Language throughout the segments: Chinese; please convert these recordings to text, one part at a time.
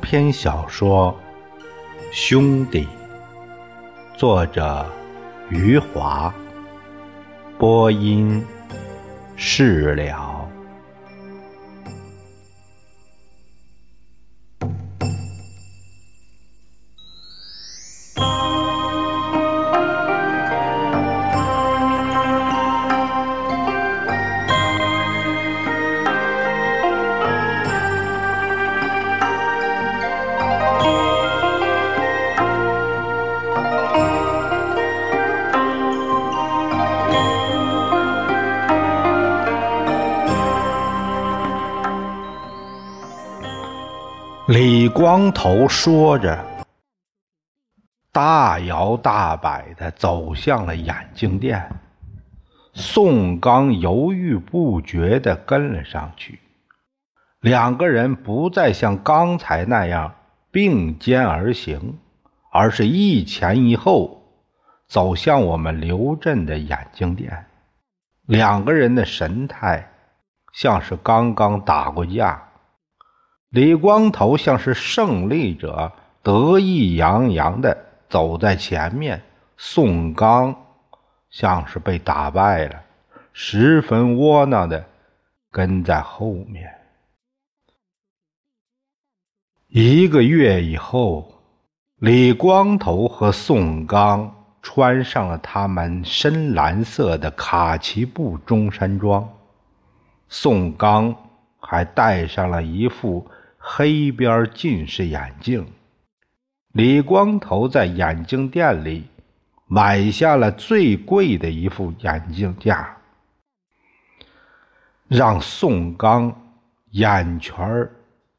篇小说《兄弟》，作者余华，播音释了。光头说着，大摇大摆的走向了眼镜店。宋刚犹豫不决的跟了上去。两个人不再像刚才那样并肩而行，而是一前一后走向我们刘镇的眼镜店。两个人的神态像是刚刚打过架。李光头像是胜利者，得意洋洋的走在前面；宋刚像是被打败了，十分窝囊的跟在后面。一个月以后，李光头和宋刚穿上了他们深蓝色的卡其布中山装，宋刚还戴上了一副。黑边近视眼镜，李光头在眼镜店里买下了最贵的一副眼镜架，让宋刚眼圈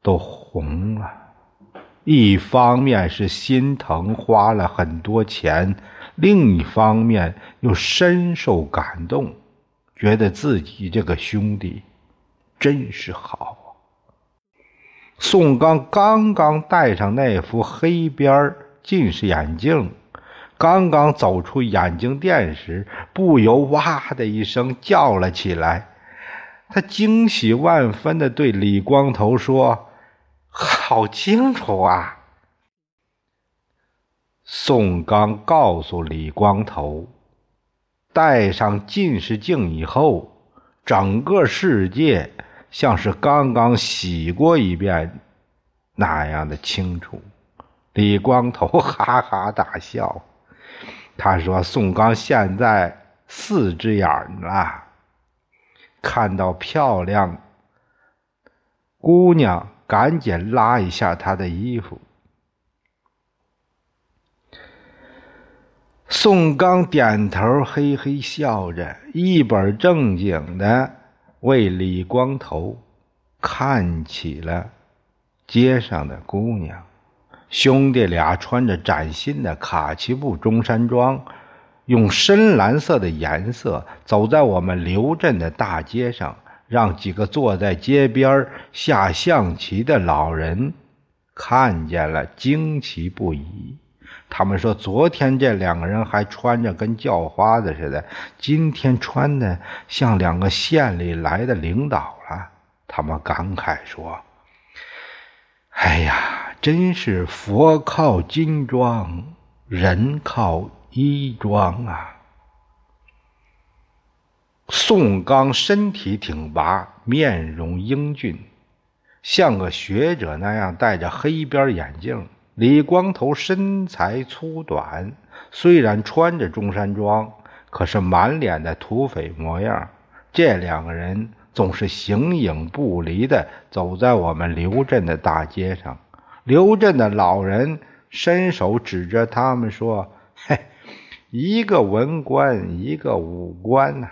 都红了。一方面是心疼花了很多钱，另一方面又深受感动，觉得自己这个兄弟真是好。宋刚刚刚戴上那副黑边近视眼镜，刚刚走出眼镜店时，不由哇的一声叫了起来。他惊喜万分的对李光头说：“好清楚啊！”宋刚告诉李光头：“戴上近视镜以后，整个世界……”像是刚刚洗过一遍那样的清楚。李光头哈哈大笑，他说：“宋刚现在四只眼了，看到漂亮姑娘，赶紧拉一下她的衣服。”宋刚点头，嘿嘿笑着，一本正经的。为李光头看起了街上的姑娘，兄弟俩穿着崭新的卡其布中山装，用深蓝色的颜色走在我们刘镇的大街上，让几个坐在街边下象棋的老人看见了，惊奇不已。他们说：“昨天这两个人还穿着跟叫花子似的，今天穿的像两个县里来的领导了。”他们感慨说：“哎呀，真是佛靠金装，人靠衣装啊！”宋刚身体挺拔，面容英俊，像个学者那样戴着黑边眼镜。李光头身材粗短，虽然穿着中山装，可是满脸的土匪模样。这两个人总是形影不离的走在我们刘镇的大街上。刘镇的老人伸手指着他们说：“嘿，一个文官，一个武官呐。”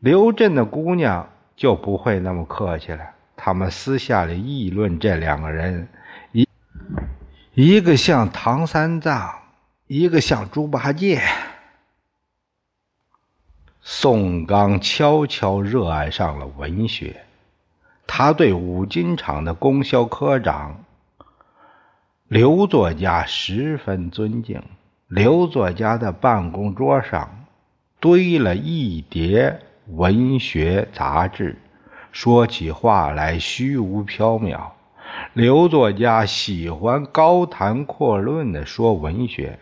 刘镇的姑娘就不会那么客气了。他们私下里议论这两个人。一个像唐三藏，一个像猪八戒。宋刚悄悄热爱上了文学，他对五金厂的供销科长刘作家十分尊敬。刘作家的办公桌上堆了一叠文学杂志，说起话来虚无缥缈。刘作家喜欢高谈阔论的说文学，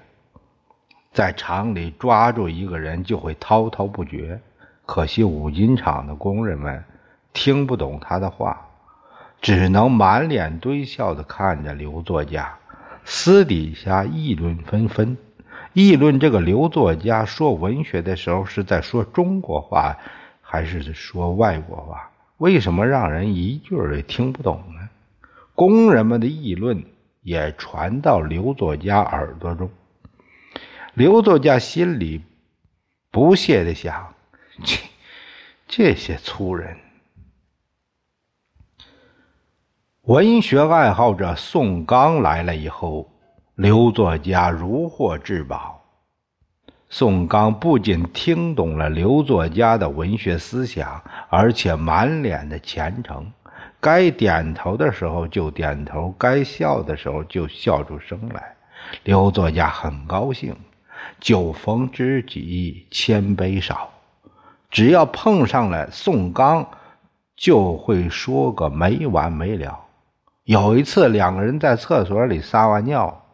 在厂里抓住一个人就会滔滔不绝。可惜五金厂的工人们听不懂他的话，只能满脸堆笑的看着刘作家，私底下议论纷纷。议论这个刘作家说文学的时候是在说中国话，还是说外国话？为什么让人一句也听不懂呢？工人们的议论也传到刘作家耳朵中。刘作家心里不屑的想：这这些粗人。文学爱好者宋刚来了以后。刘作家如获至宝。宋刚不仅听懂了刘作家的文学思想，而且满脸的虔诚，该点头的时候就点头，该笑的时候就笑出声来。刘作家很高兴，酒逢知己千杯少，只要碰上了宋刚，就会说个没完没了。有一次，两个人在厕所里撒完尿。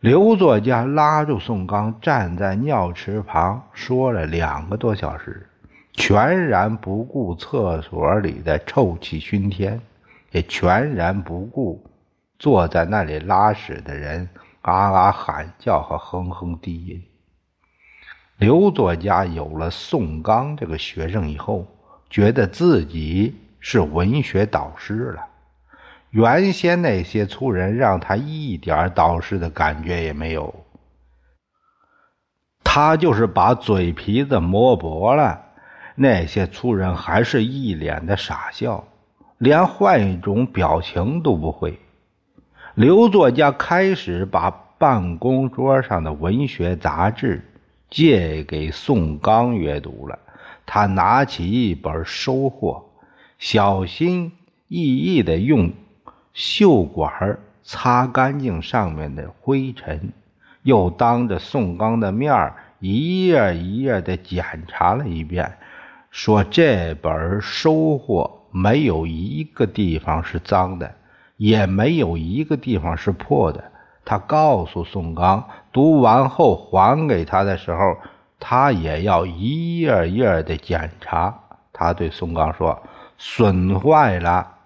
刘作家拉住宋刚，站在尿池旁说了两个多小时，全然不顾厕所里的臭气熏天，也全然不顾坐在那里拉屎的人啊啊喊叫和哼哼低吟。刘作家有了宋刚这个学生以后，觉得自己是文学导师了。原先那些粗人让他一点导师的感觉也没有，他就是把嘴皮子磨薄了，那些粗人还是一脸的傻笑，连换一种表情都不会。刘作家开始把办公桌上的文学杂志借给宋刚阅读了，他拿起一本收获，小心翼翼的用。袖管擦干净上面的灰尘，又当着宋刚的面一页一页的检查了一遍，说：“这本收获没有一个地方是脏的，也没有一个地方是破的。”他告诉宋刚，读完后还给他的时候，他也要一页一页的检查。他对宋刚说：“损坏了。”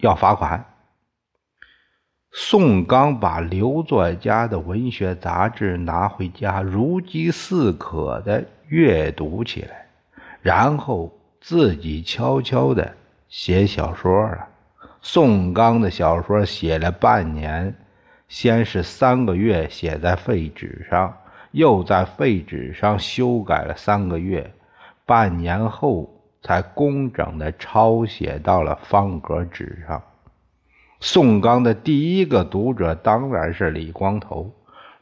要罚款。宋刚把刘作家的文学杂志拿回家，如饥似渴的阅读起来，然后自己悄悄的写小说了。宋刚的小说写了半年，先是三个月写在废纸上，又在废纸上修改了三个月，半年后。才工整的抄写到了方格纸上。宋刚的第一个读者当然是李光头。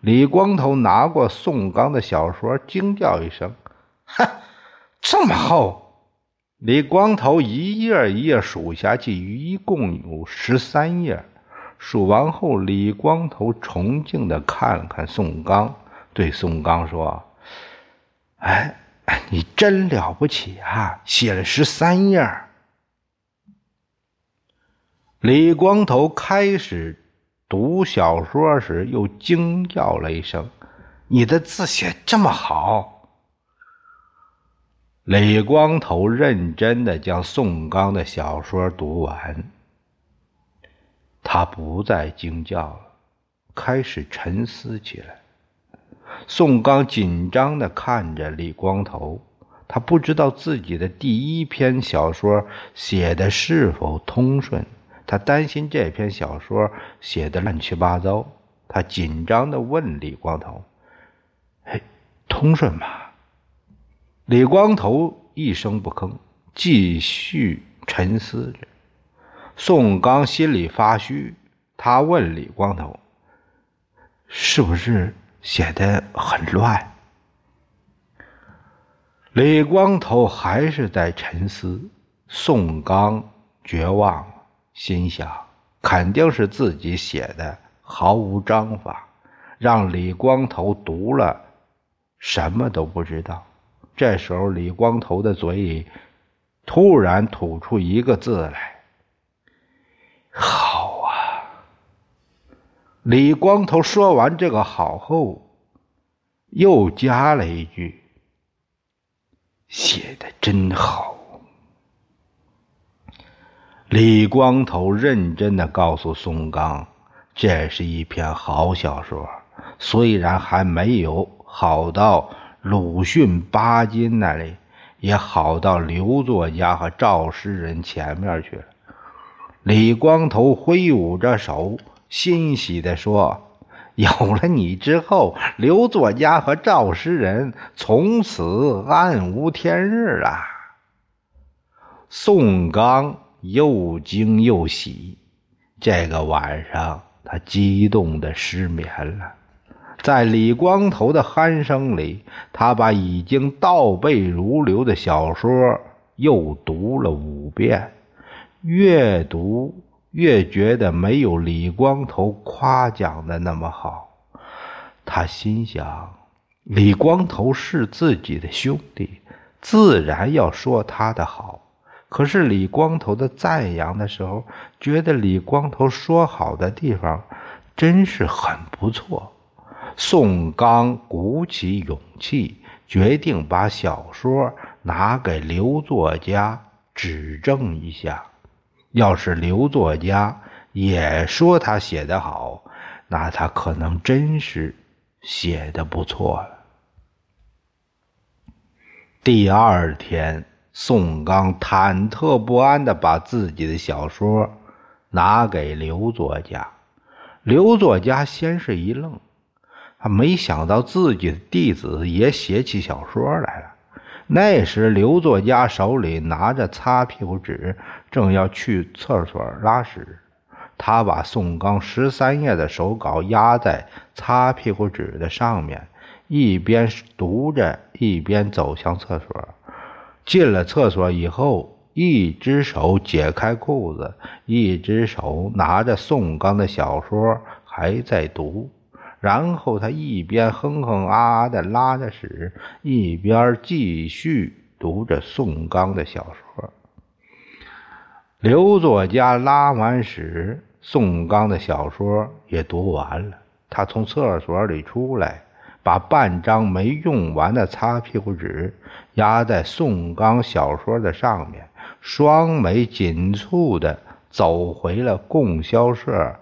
李光头拿过宋刚的小说，惊叫一声：“哈，这么厚！”李光头一页一页数下去，一共有十三页。数完后，李光头崇敬的看了看宋刚，对宋刚说：“哎。”你真了不起啊！写了十三页。李光头开始读小说时，又惊叫了一声：“你的字写这么好！”李光头认真的将宋刚的小说读完，他不再惊叫了，开始沉思起来。宋刚紧张的看着李光头，他不知道自己的第一篇小说写的是否通顺，他担心这篇小说写的乱七八糟，他紧张的问李光头：“嘿，通顺吗？”李光头一声不吭，继续沉思着。宋刚心里发虚，他问李光头：“是不是？”写的很乱，李光头还是在沉思。宋刚绝望了，心想肯定是自己写的毫无章法，让李光头读了什么都不知道。这时候，李光头的嘴里突然吐出一个字来：“好啊！李光头说完这个“好”后，又加了一句：“写的真好。”李光头认真的告诉宋刚：“这是一篇好小说，虽然还没有好到鲁迅、巴金那里，也好到刘作家和赵诗人前面去了。”李光头挥舞着手，欣喜地说：“有了你之后，刘作家和赵诗人从此暗无天日了。”宋刚。又惊又喜，这个晚上他激动的失眠了。在李光头的鼾声里，他把已经倒背如流的小说又读了五遍，越读越觉得没有李光头夸奖的那么好。他心想：李光头是自己的兄弟，自然要说他的好。可是李光头的赞扬的时候，觉得李光头说好的地方真是很不错。宋刚鼓起勇气，决定把小说拿给刘作家指正一下。要是刘作家也说他写得好，那他可能真是写的不错了。第二天。宋刚忐忑不安地把自己的小说拿给刘作家，刘作家先是一愣，他没想到自己的弟子也写起小说来了。那时，刘作家手里拿着擦屁股纸，正要去厕所拉屎，他把宋刚十三页的手稿压在擦屁股纸的上面，一边读着，一边走向厕所。进了厕所以后，一只手解开裤子，一只手拿着宋刚的小说还在读。然后他一边哼哼啊啊的拉着屎，一边继续读着宋刚的小说。刘作家拉完屎，宋刚的小说也读完了。他从厕所里出来。把半张没用完的擦屁股纸压在宋刚小说的上面，双眉紧蹙的走回了供销社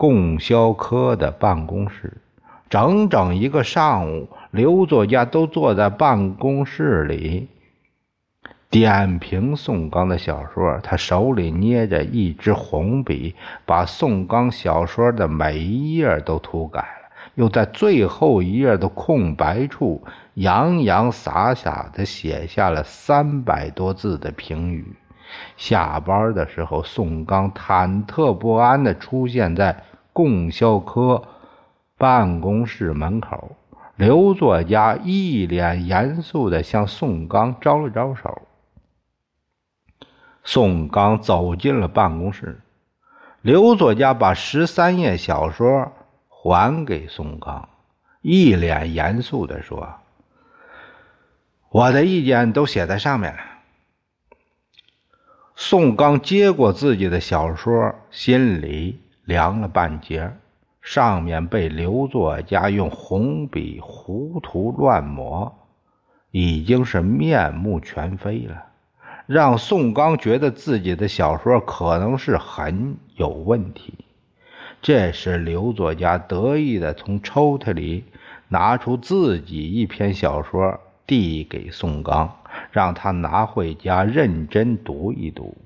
供销科的办公室。整整一个上午，刘作家都坐在办公室里点评宋刚的小说。他手里捏着一支红笔，把宋刚小说的每一页都涂改了。又在最后一页的空白处洋洋洒洒地写下了三百多字的评语。下班的时候，宋刚忐忑不安地出现在供销科办公室门口。刘作家一脸严肃地向宋刚招了招手。宋刚走进了办公室，刘作家把十三页小说。还给宋刚，一脸严肃地说：“我的意见都写在上面了。”宋刚接过自己的小说，心里凉了半截。上面被刘作家用红笔胡涂乱抹，已经是面目全非了，让宋刚觉得自己的小说可能是很有问题。这时，刘作家得意地从抽屉里拿出自己一篇小说，递给宋刚，让他拿回家认真读一读。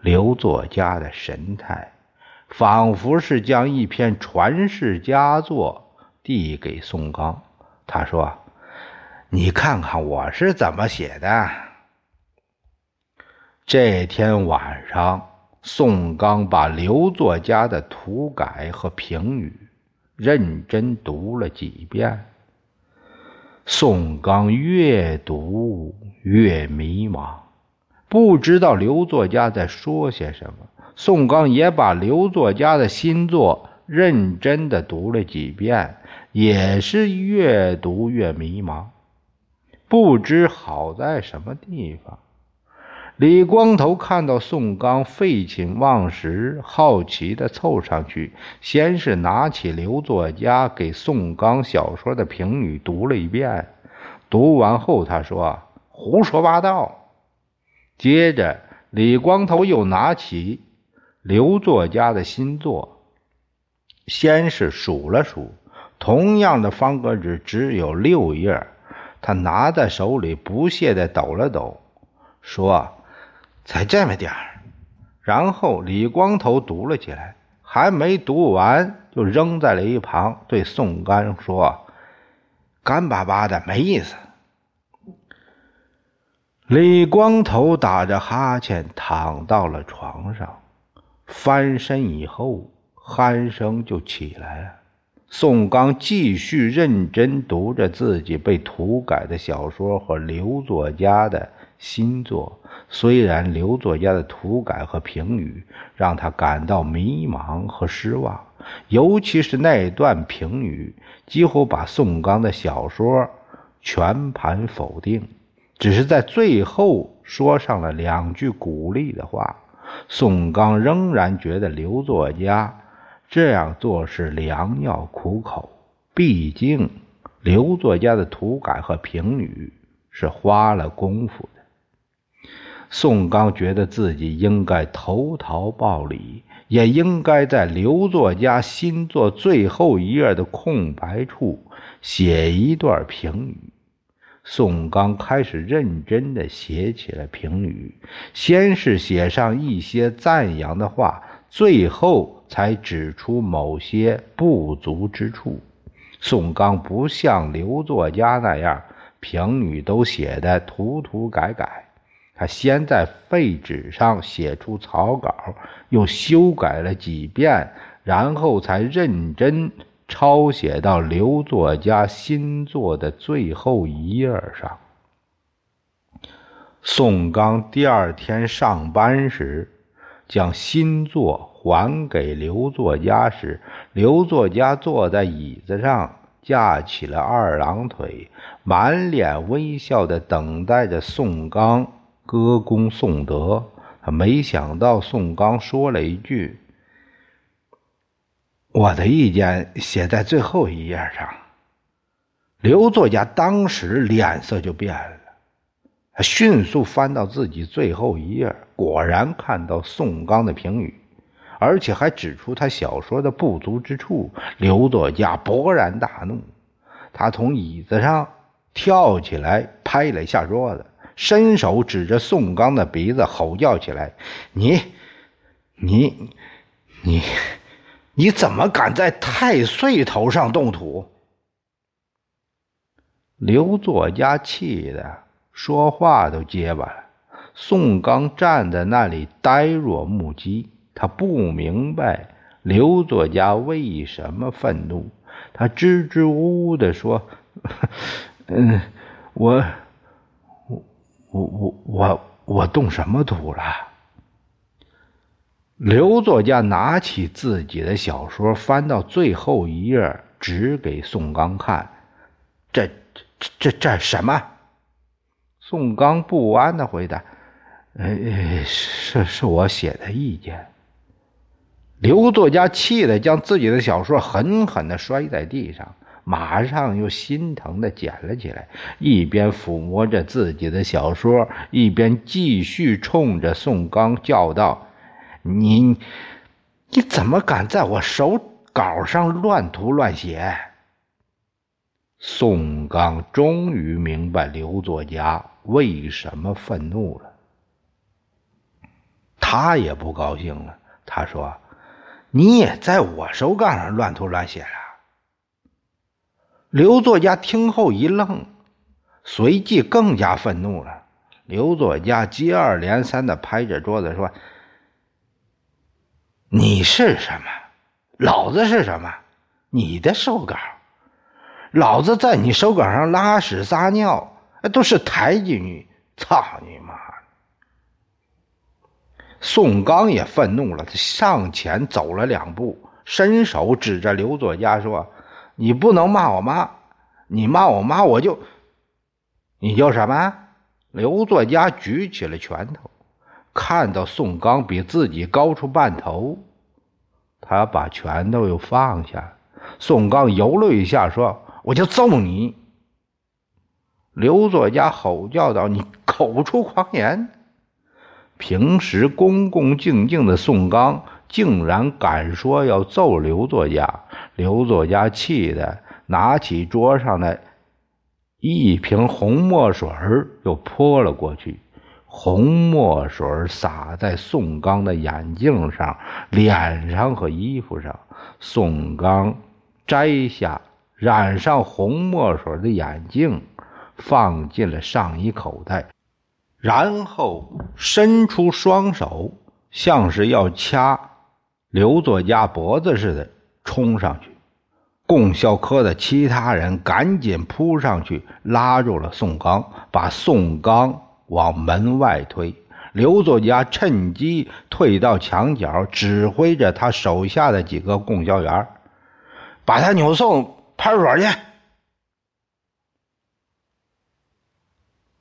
刘作家的神态，仿佛是将一篇传世佳作递给宋刚。他说：“你看看我是怎么写的。”这天晚上。宋刚把刘作家的涂改和评语认真读了几遍。宋刚越读越迷茫，不知道刘作家在说些什么。宋刚也把刘作家的新作认真的读了几遍，也是越读越迷茫，不知好在什么地方。李光头看到宋刚废寝忘食，好奇的凑上去，先是拿起刘作家给宋刚小说的评语读了一遍，读完后他说：“胡说八道。”接着，李光头又拿起刘作家的新作，先是数了数，同样的方格纸只有六页，他拿在手里不屑地抖了抖，说。才这么点儿，然后李光头读了起来，还没读完就扔在了一旁，对宋干说：“干巴巴的，没意思。”李光头打着哈欠躺到了床上，翻身以后，鼾声就起来了。宋刚继续认真读着自己被涂改的小说和刘作家的新作。虽然刘作家的涂改和评语让他感到迷茫和失望，尤其是那段评语几乎把宋刚的小说全盘否定，只是在最后说上了两句鼓励的话。宋刚仍然觉得刘作家这样做是良药苦口，毕竟刘作家的涂改和评语是花了功夫的。宋刚觉得自己应该投桃报李，也应该在刘作家新作最后一页的空白处写一段评语。宋刚开始认真地写起了评语，先是写上一些赞扬的话，最后才指出某些不足之处。宋刚不像刘作家那样，评语都写的涂涂改改。他先在废纸上写出草稿，又修改了几遍，然后才认真抄写到刘作家新作的最后一页上。宋刚第二天上班时，将新作还给刘作家时，刘作家坐在椅子上，架起了二郎腿，满脸微笑的等待着宋刚。歌功颂德，他没想到宋刚说了一句：“我的意见写在最后一页上。”刘作家当时脸色就变了，他迅速翻到自己最后一页，果然看到宋刚的评语，而且还指出他小说的不足之处。刘作家勃然大怒，他从椅子上跳起来，拍了一下桌子。伸手指着宋刚的鼻子，吼叫起来：“你、你、你、你怎么敢在太岁头上动土？”刘作家气的说话都结巴了。宋刚站在那里呆若木鸡，他不明白刘作家为什么愤怒。他支支吾吾的说：“嗯，我。”我我我我动什么土了？刘作家拿起自己的小说，翻到最后一页，指给宋刚看。这这这这什么？宋刚不安的回答：“呃，是是我写的意见。”刘作家气得将自己的小说狠狠的摔在地上。马上又心疼的捡了起来，一边抚摸着自己的小说，一边继续冲着宋刚叫道：“你，你怎么敢在我手稿上乱涂乱写？”宋刚终于明白刘作家为什么愤怒了，他也不高兴了。他说：“你也在我手稿上乱涂乱写了。”刘作家听后一愣，随即更加愤怒了。刘作家接二连三的拍着桌子说：“你是什么？老子是什么？你的手稿，老子在你手稿上拉屎撒尿，都是抬举你！操你妈！”宋刚也愤怒了，他上前走了两步，伸手指着刘作家说。你不能骂我妈，你骂我妈，我就，你叫什么？刘作家举起了拳头，看到宋刚比自己高出半头，他把拳头又放下。宋刚犹豫一下，说：“我就揍你！”刘作家吼叫道：“你口出狂言！”平时恭恭敬敬的宋刚，竟然敢说要揍刘作家。刘作家气得拿起桌上的一瓶红墨水又泼了过去。红墨水洒在宋刚的眼镜上、脸上和衣服上。宋刚摘下染上红墨水的眼镜。放进了上衣口袋，然后伸出双手，像是要掐刘作家脖子似的冲上去。供销科的其他人赶紧扑上去，拉住了宋刚，把宋刚往门外推。刘作家趁机退到墙角，指挥着他手下的几个供销员，把他扭送派出所去。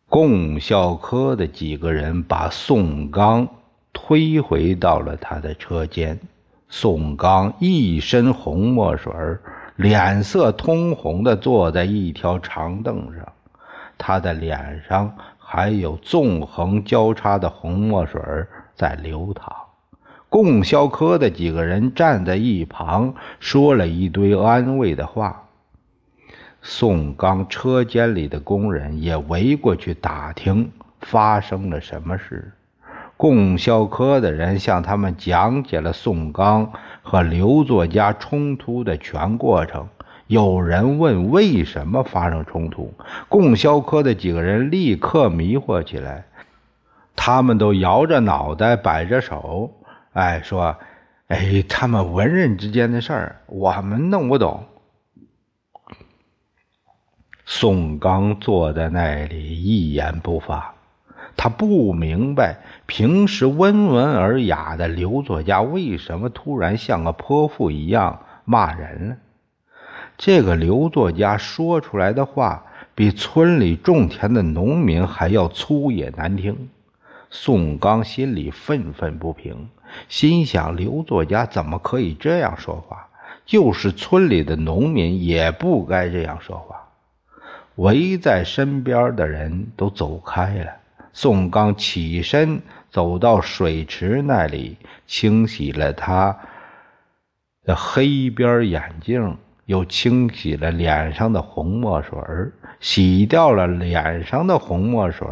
供销科的几个人把宋刚推回到了他的车间。宋刚一身红墨水，脸色通红的坐在一条长凳上，他的脸上还有纵横交叉的红墨水在流淌。供销科的几个人站在一旁，说了一堆安慰的话。宋刚车间里的工人也围过去打听发生了什么事。供销科的人向他们讲解了宋刚和刘作家冲突的全过程。有人问为什么发生冲突，供销科的几个人立刻迷惑起来，他们都摇着脑袋摆着手，哎，说：“哎，他们文人之间的事儿，我们弄不懂。”宋刚坐在那里一言不发，他不明白平时温文尔雅的刘作家为什么突然像个泼妇一样骂人了。这个刘作家说出来的话比村里种田的农民还要粗野难听。宋刚心里愤愤不平，心想：刘作家怎么可以这样说话？就是村里的农民也不该这样说话。围在身边的人都走开了。宋刚起身走到水池那里，清洗了他的黑边眼镜，又清洗了脸上的红墨水洗掉了脸上的红墨水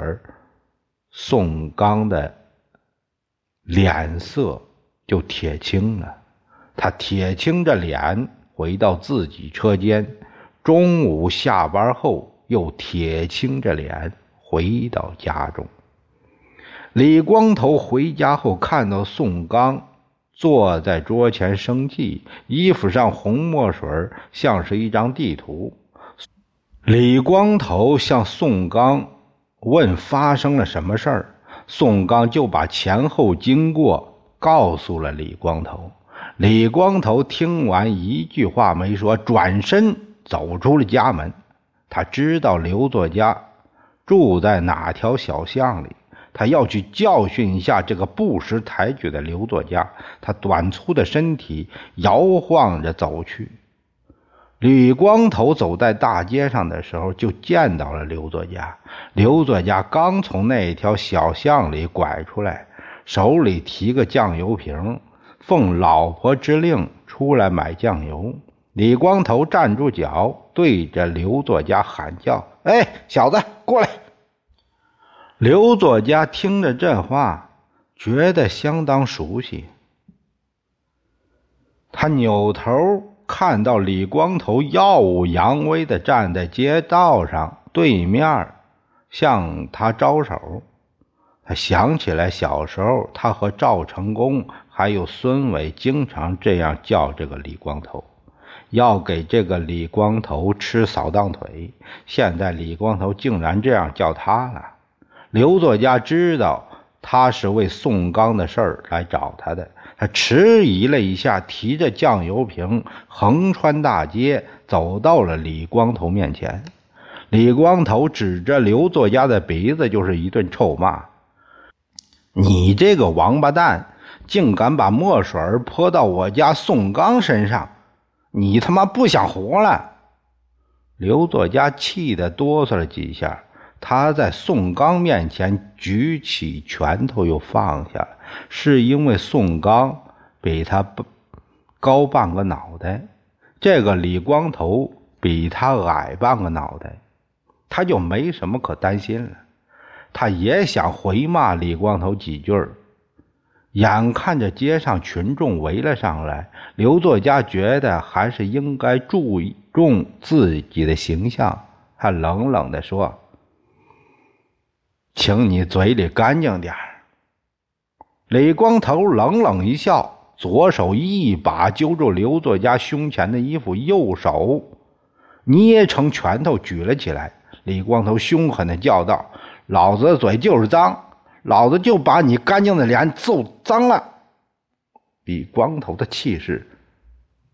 宋刚的脸色就铁青了。他铁青着脸回到自己车间。中午下班后。又铁青着脸回到家中。李光头回家后看到宋刚坐在桌前生气，衣服上红墨水像是一张地图。李光头向宋刚问发生了什么事儿，宋刚就把前后经过告诉了李光头。李光头听完一句话没说，转身走出了家门。他知道刘作家住在哪条小巷里，他要去教训一下这个不识抬举的刘作家。他短粗的身体摇晃着走去。李光头走在大街上的时候，就见到了刘作家。刘作家刚从那条小巷里拐出来，手里提个酱油瓶，奉老婆之令出来买酱油。李光头站住脚，对着刘作家喊叫：“哎，小子，过来！”刘作家听着这话，觉得相当熟悉。他扭头看到李光头耀武扬威的站在街道上对面，向他招手。他想起来小时候，他和赵成功还有孙伟经常这样叫这个李光头。要给这个李光头吃扫荡腿，现在李光头竟然这样叫他了。刘作家知道他是为宋刚的事儿来找他的，他迟疑了一下，提着酱油瓶横穿大街，走到了李光头面前。李光头指着刘作家的鼻子就是一顿臭骂。你这个王八蛋，竟敢把墨水泼到我家宋刚身上！你他妈不想活了！刘作家气得哆嗦了几下，他在宋刚面前举起拳头又放下了，是因为宋刚比他高半个脑袋，这个李光头比他矮半个脑袋，他就没什么可担心了。他也想回骂李光头几句儿。眼看着街上群众围了上来，刘作家觉得还是应该注重自己的形象，他冷冷地说：“请你嘴里干净点李光头冷冷一笑，左手一把揪住刘作家胸前的衣服，右手捏成拳头举了起来。李光头凶狠的叫道：“老子的嘴就是脏！”老子就把你干净的脸揍脏了！李光头的气势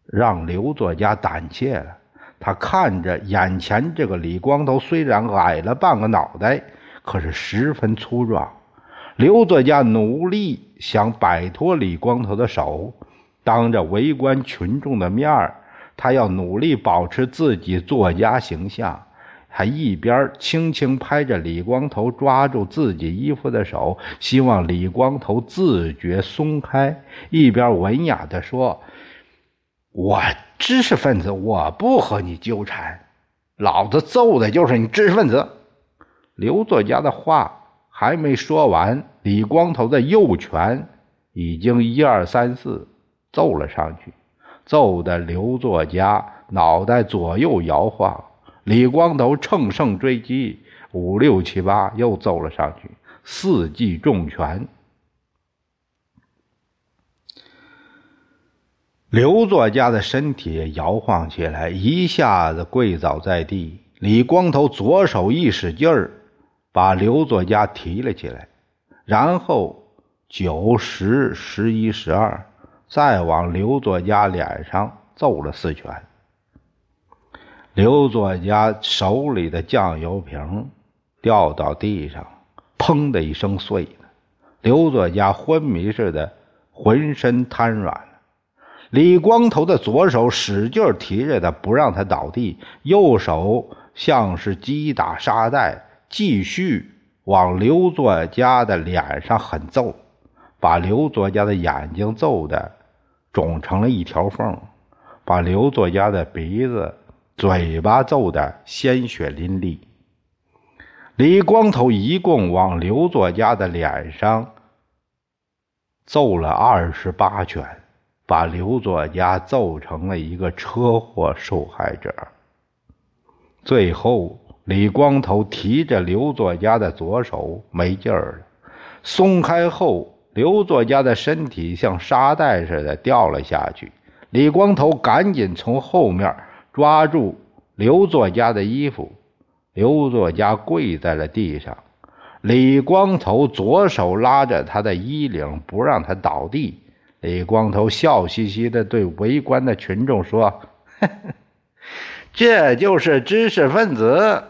让刘作家胆怯了。他看着眼前这个李光头，虽然矮了半个脑袋，可是十分粗壮。刘作家努力想摆脱李光头的手，当着围观群众的面他要努力保持自己作家形象。还一边轻轻拍着李光头抓住自己衣服的手，希望李光头自觉松开，一边文雅地说：“我知识分子，我不和你纠缠，老子揍的就是你知识分子。”刘作家的话还没说完，李光头的右拳已经一二三四揍了上去，揍得刘作家脑袋左右摇晃。李光头乘胜追击，五六七八又揍了上去，四记重拳。刘作家的身体摇晃起来，一下子跪倒在地。李光头左手一使劲儿，把刘作家提了起来，然后九十、十一、十二，再往刘作家脸上揍了四拳。刘作家手里的酱油瓶掉到地上，砰的一声碎了。刘作家昏迷似的，浑身瘫软了。李光头的左手使劲提着他，不让他倒地，右手像是击打沙袋，继续往刘作家的脸上狠揍，把刘作家的眼睛揍的肿成了一条缝，把刘作家的鼻子。嘴巴揍得鲜血淋漓。李光头一共往刘作家的脸上揍了二十八拳，把刘作家揍成了一个车祸受害者。最后，李光头提着刘作家的左手没劲儿了，松开后，刘作家的身体像沙袋似的掉了下去。李光头赶紧从后面。抓住刘作家的衣服，刘作家跪在了地上。李光头左手拉着他的衣领，不让他倒地。李光头笑嘻嘻地对围观的群众说：“ 这就是知识分子。”